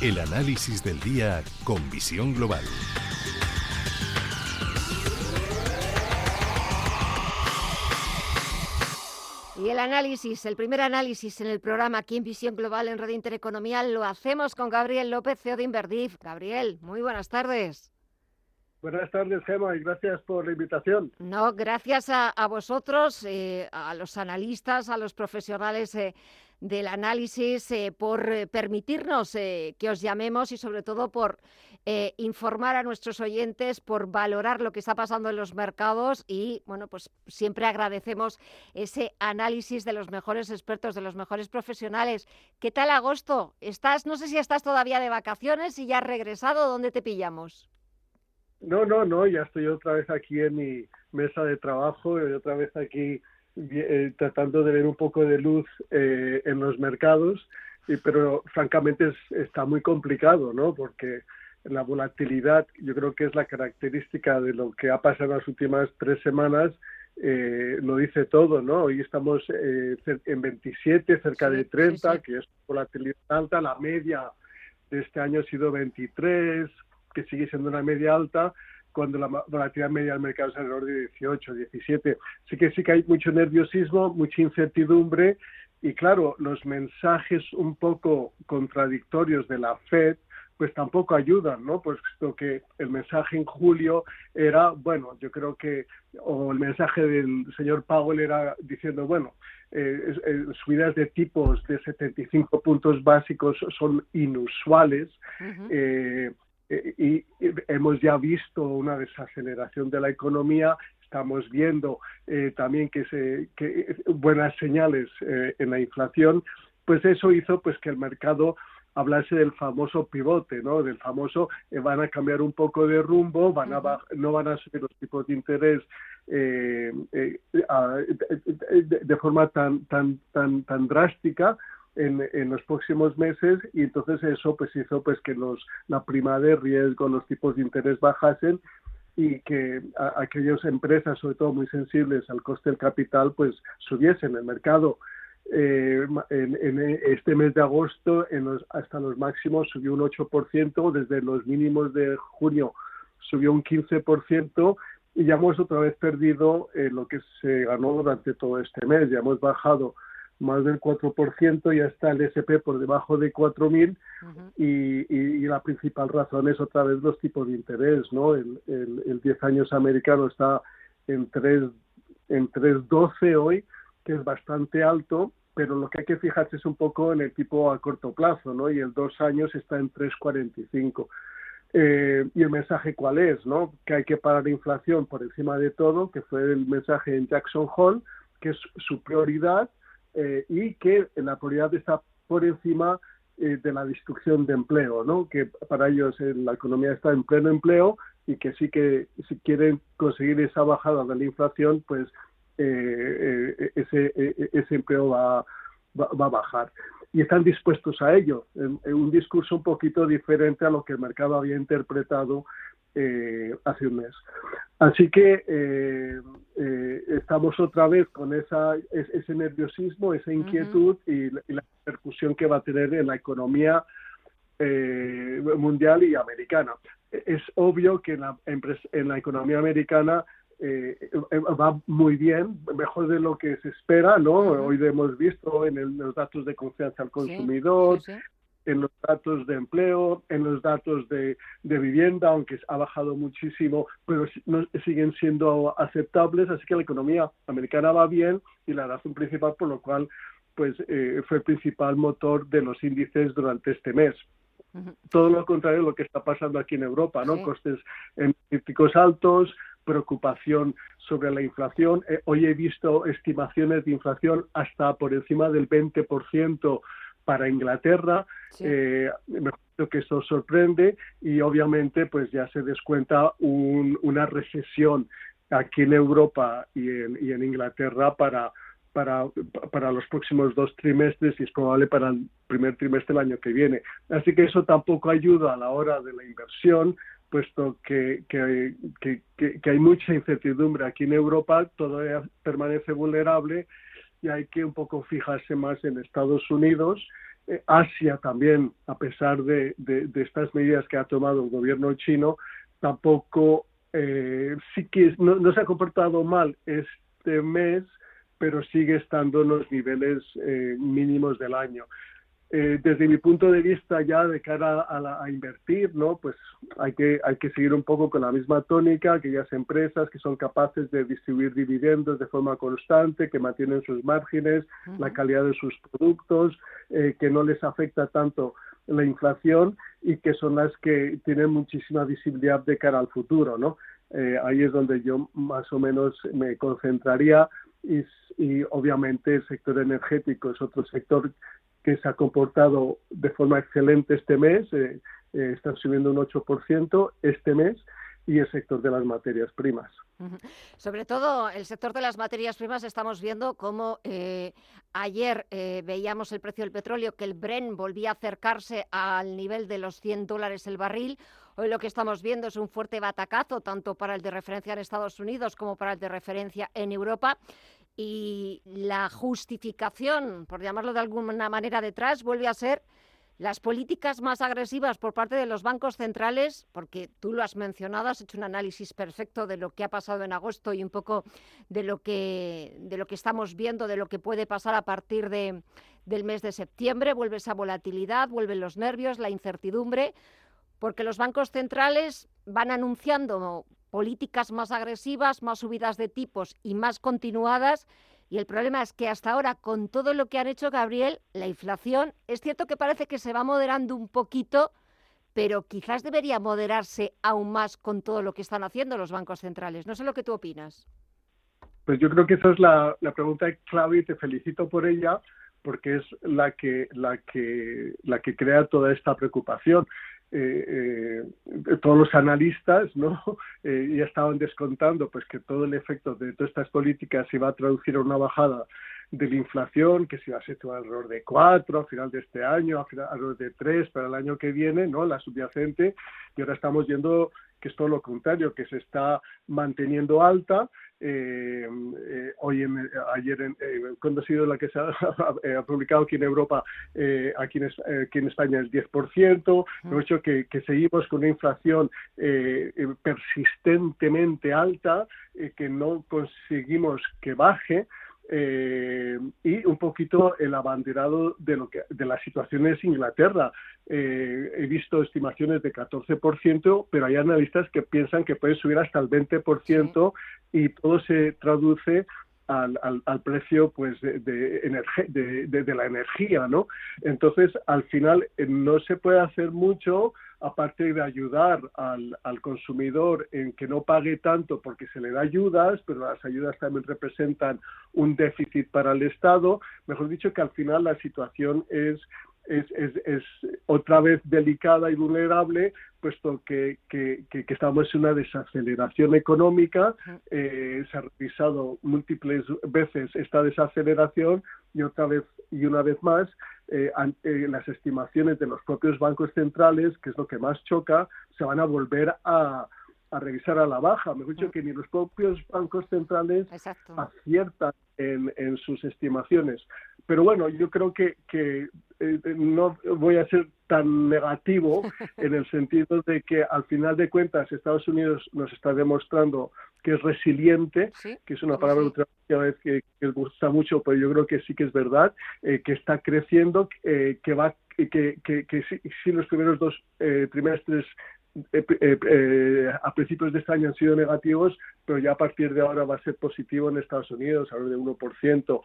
el análisis del día con visión global. Y el análisis, el primer análisis en el programa aquí en Visión Global en Red Intereconomía lo hacemos con Gabriel López, CEO de Inverdif. Gabriel, muy buenas tardes. Buenas tardes, Gemma, y gracias por la invitación. No, gracias a, vosotros, eh, a los analistas, a los profesionales eh, del análisis, eh, por permitirnos que os llamemos y sobre todo por informar a nuestros oyentes, por valorar lo que está pasando en los mercados y, bueno, pues siempre agradecemos ese análisis de los mejores expertos, de los mejores profesionales. ¿Qué tal agosto? Estás, no sé si estás todavía de vacaciones y ya has regresado, ¿dónde te pillamos? No, no, no, ya estoy otra vez aquí en mi mesa de trabajo y otra vez aquí eh, tratando de ver un poco de luz eh, en los mercados, y, pero francamente está muy complicado, ¿no? Porque la volatilidad yo creo que es la característica de lo que ha pasado en las últimas tres semanas, eh, lo dice todo, ¿no? Hoy estamos en 27, cerca de 30, que es volatilidad alta, la media de este año ha sido 23, que sigue siendo una media alta, cuando la volatilidad media del mercado es alrededor de 18, 17. Sí que sí que hay mucho nerviosismo, mucha incertidumbre y claro, los mensajes un poco contradictorios de la Fed pues tampoco ayudan, ¿no? Pues lo que el mensaje en julio era, bueno, yo creo que, o el mensaje del señor Powell era diciendo, bueno, eh, eh, subidas de tipos de 75 puntos básicos son inusuales, eh, y hemos ya visto una desaceleración de la economía, estamos viendo eh, también que, se, que buenas señales eh, en la inflación, pues eso hizo pues que el mercado hablase del famoso pivote, ¿no? Del famoso van a cambiar un poco de rumbo, van a no van a subir los tipos de interés de, de, forma tan tan tan tan drástica en, los próximos meses y entonces eso pues hizo pues que los la prima de riesgo, los tipos de interés bajasen y que aquellas empresas, sobre todo muy sensibles al coste del capital, pues subiesen el mercado. Eh, en, este mes de agosto en los, hasta los máximos subió un 8%, desde los mínimos de junio subió un 15% y ya hemos otra vez perdido eh, lo que se ganó durante todo este mes, ya hemos bajado más del 4%, ya está el SP por debajo de 4.000 y, y, la principal razón es otra vez los tipos de interés, ¿no? El, el, 10 años americano está en 3 en 3.12 hoy, que es bastante alto, pero lo que hay que fijarse es un poco en el tipo a corto plazo, ¿no? Y el 2 años está en 3.45. Eh, y el mensaje cuál es, ¿no? Que hay que parar la inflación por encima de todo, que fue el mensaje en Jackson Hole, que es su prioridad eh, y que la prioridad está por encima eh, de la destrucción de empleo, ¿no? que para ellos eh, la economía está en pleno empleo y que sí que si quieren conseguir esa bajada de la inflación, pues ese, ese empleo va, va, a bajar. Y están dispuestos a ello, en, un discurso un poquito diferente a lo que el mercado había interpretado eh, hace un mes. Así que eh, eh, estamos otra vez con esa, ese nerviosismo, esa inquietud y, la repercusión que va a tener en la economía mundial y americana. Es obvio que en la, en la economía americana va muy bien, mejor de lo que se espera, ¿no? Hoy hemos visto en, los datos de confianza al consumidor, en los datos de empleo, en los datos de, vivienda, aunque ha bajado muchísimo, pero no, siguen siendo aceptables, así que la economía americana va bien y la razón principal por lo cual pues eh, fue el principal motor de los índices durante este mes. Todo lo contrario de lo que está pasando aquí en Europa, ¿no? Costes energéticos altos, preocupación sobre la inflación. Eh, hoy he visto estimaciones de inflación hasta por encima del 20% para Inglaterra. Eh, me Eh, que eso sorprende y obviamente pues ya se descuenta un, una recesión aquí en Europa y en, y en Inglaterra para para, para los próximos dos trimestres y es probable para el primer trimestre del año que viene. Así que eso tampoco ayuda a la hora de la inversión, puesto que, que, que, que hay mucha incertidumbre aquí en Europa, todavía permanece vulnerable y hay que un poco fijarse más en Estados Unidos. Eh, Asia también, a pesar de, de, estas medidas que ha tomado el gobierno chino, tampoco eh, sí que no, no se ha comportado mal este mes pero sigue estando en los niveles eh, mínimos del año. Eh, desde mi punto de vista ya de cara a, la, a, invertir, ¿no? Pues hay que, hay que seguir un poco con la misma tónica, aquellas empresas que son capaces de distribuir dividendos de forma constante, que mantienen sus márgenes, uh -huh. la calidad de sus productos, eh, que no les afecta tanto la inflación y que son las que tienen muchísima visibilidad de cara al futuro, ¿no? Eh, ahí es donde yo más o menos me concentraría y, y, obviamente el sector energético es otro sector que se ha comportado de forma excelente este mes, eh, eh, está subiendo un 8% este mes y el sector de las materias primas. Sobre todo el sector de las materias primas estamos viendo cómo eh, ayer veíamos el precio del petróleo, que el Bren volvía a acercarse al nivel de los 100 dólares el barril. Hoy lo que estamos viendo es un fuerte batacazo, tanto para el de referencia en Estados Unidos como para el de referencia en Europa. Y la justificación, por llamarlo de alguna manera detrás, vuelve a ser las políticas más agresivas por parte de los bancos centrales, porque tú lo has mencionado, has hecho un análisis perfecto de lo que ha pasado en agosto y un poco de lo que, de lo que estamos viendo, de lo que puede pasar a partir de, del mes de septiembre. Vuelve esa volatilidad, vuelven los nervios, la incertidumbre, porque los bancos centrales van anunciando políticas más agresivas, más subidas de tipos y más continuadas y el problema es que hasta ahora, con todo lo que han hecho, Gabriel, la inflación, es cierto que parece que se va moderando un poquito, pero quizás debería moderarse aún más con todo lo que están haciendo los bancos centrales. No sé lo que tú opinas. Pues yo creo que esa es la, pregunta clave y te felicito por ella porque es la que la que la que crea toda esta preocupación eh, eh, todos los analistas no eh, ya estaban descontando pues que todo el efecto de todas estas políticas se iba a traducir a una bajada de la inflación que se iba a ser alrededor de 4 a final de este año, a final, alrededor de 3 para el año que viene, no la subyacente, y ahora estamos viendo que es todo lo contrario, que se está manteniendo alta. Eh, eh, hoy en, ayer en, eh, cuando ha sido la que se ha, ha publicado aquí en Europa eh, aquí, en, aquí en España es 10% mm. de hecho que, que, seguimos con una inflación eh, persistentemente alta eh, que no conseguimos que baje eh, y un poquito el abanderado de lo que de la situación es Inglaterra. Eh, he visto estimaciones de 14%, pero hay analistas que piensan que puede subir hasta el 20% sí. y todo se traduce al, al, al, precio pues de, de, de, de, la energía, ¿no? Entonces, al final eh, no se puede hacer mucho aparte de ayudar al, al, consumidor en que no pague tanto porque se le da ayudas, pero las ayudas también representan un déficit para el Estado. Mejor dicho, que al final la situación es es, es, es, otra vez delicada y vulnerable, puesto que, que, que, estamos en una desaceleración económica. Eh, se ha revisado múltiples veces esta desaceleración y otra vez y una vez más eh, eh, las estimaciones de los propios bancos centrales, que es lo que más choca, se van a volver a, a revisar a la baja. Mejor dicho, que ni los propios bancos centrales Exacto. aciertan en, en, sus estimaciones. Pero bueno, yo creo que, que eh, no voy a ser tan negativo en el sentido de que al final de cuentas Estados Unidos nos está demostrando que es resiliente, ¿Sí? que es una palabra sí. que a veces que, que gusta mucho, pero yo creo que sí que es verdad, eh, que está creciendo, eh, que va que, que, que si, si, los primeros dos eh, trimestres eh, eh, eh, a principios de este año han sido negativos, pero ya a partir de ahora va a ser positivo en Estados Unidos, algo de 1%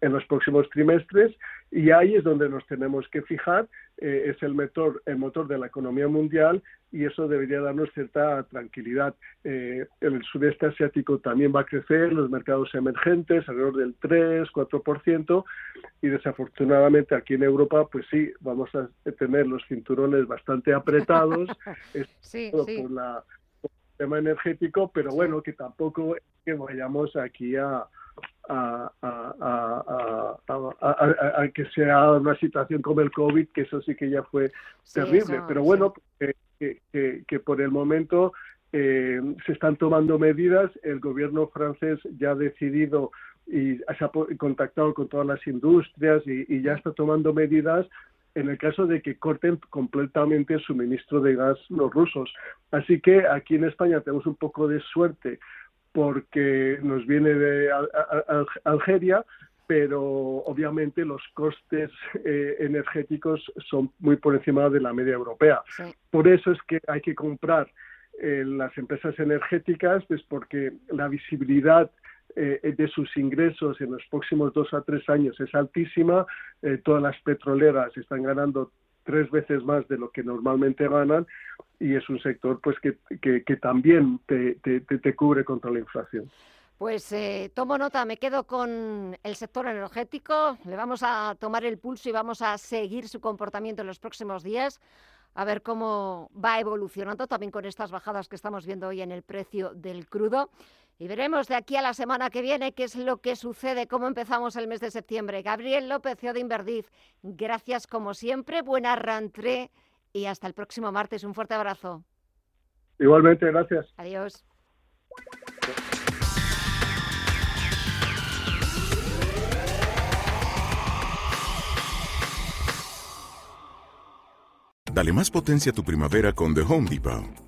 en los próximos trimestres, y ahí es donde nos tenemos que fijar, eh, es el motor, el motor de la economía mundial, y eso debería darnos cierta tranquilidad. Eh, el sudeste asiático también va a crecer, los mercados emergentes alrededor del 3, 4%, y desafortunadamente aquí en Europa, pues sí, vamos a tener los cinturones bastante apretados, sí, por, la, el tema energético, pero bueno, que tampoco que vayamos aquí a, a, que sea una situación como el COVID, que eso sí que ya fue terrible. Pero bueno, que, por el momento eh, se están tomando medidas. El gobierno francés ya ha decidido y se ha contactado con todas las industrias y, ya está tomando medidas en el caso de que corten completamente el suministro de gas los rusos. Así que aquí en España tenemos un poco de suerte porque nos viene de Algeria, pero obviamente los costes eh, energéticos son muy por encima de la media europea. Por eso es que hay que comprar eh, las empresas energéticas, pues porque la visibilidad eh, de sus ingresos en los próximos dos a tres años es altísima. todas las petroleras están ganando tres veces más de lo que normalmente ganan y es un sector pues que, que, también te, te, te cubre contra la inflación. Pues eh, tomo nota, me quedo con el sector energético, le vamos a tomar el pulso y vamos a seguir su comportamiento en los próximos días, a ver cómo va evolucionando también con estas bajadas que estamos viendo hoy en el precio del crudo. Y veremos de aquí a la semana que viene qué es lo que sucede, cómo empezamos el mes de septiembre. Gabriel López, CEO de Inverdiz, gracias como siempre, buena rentrée y hasta el próximo martes. Un fuerte abrazo. Igualmente, gracias. Adiós. Dale más potencia a tu primavera con The Home Depot.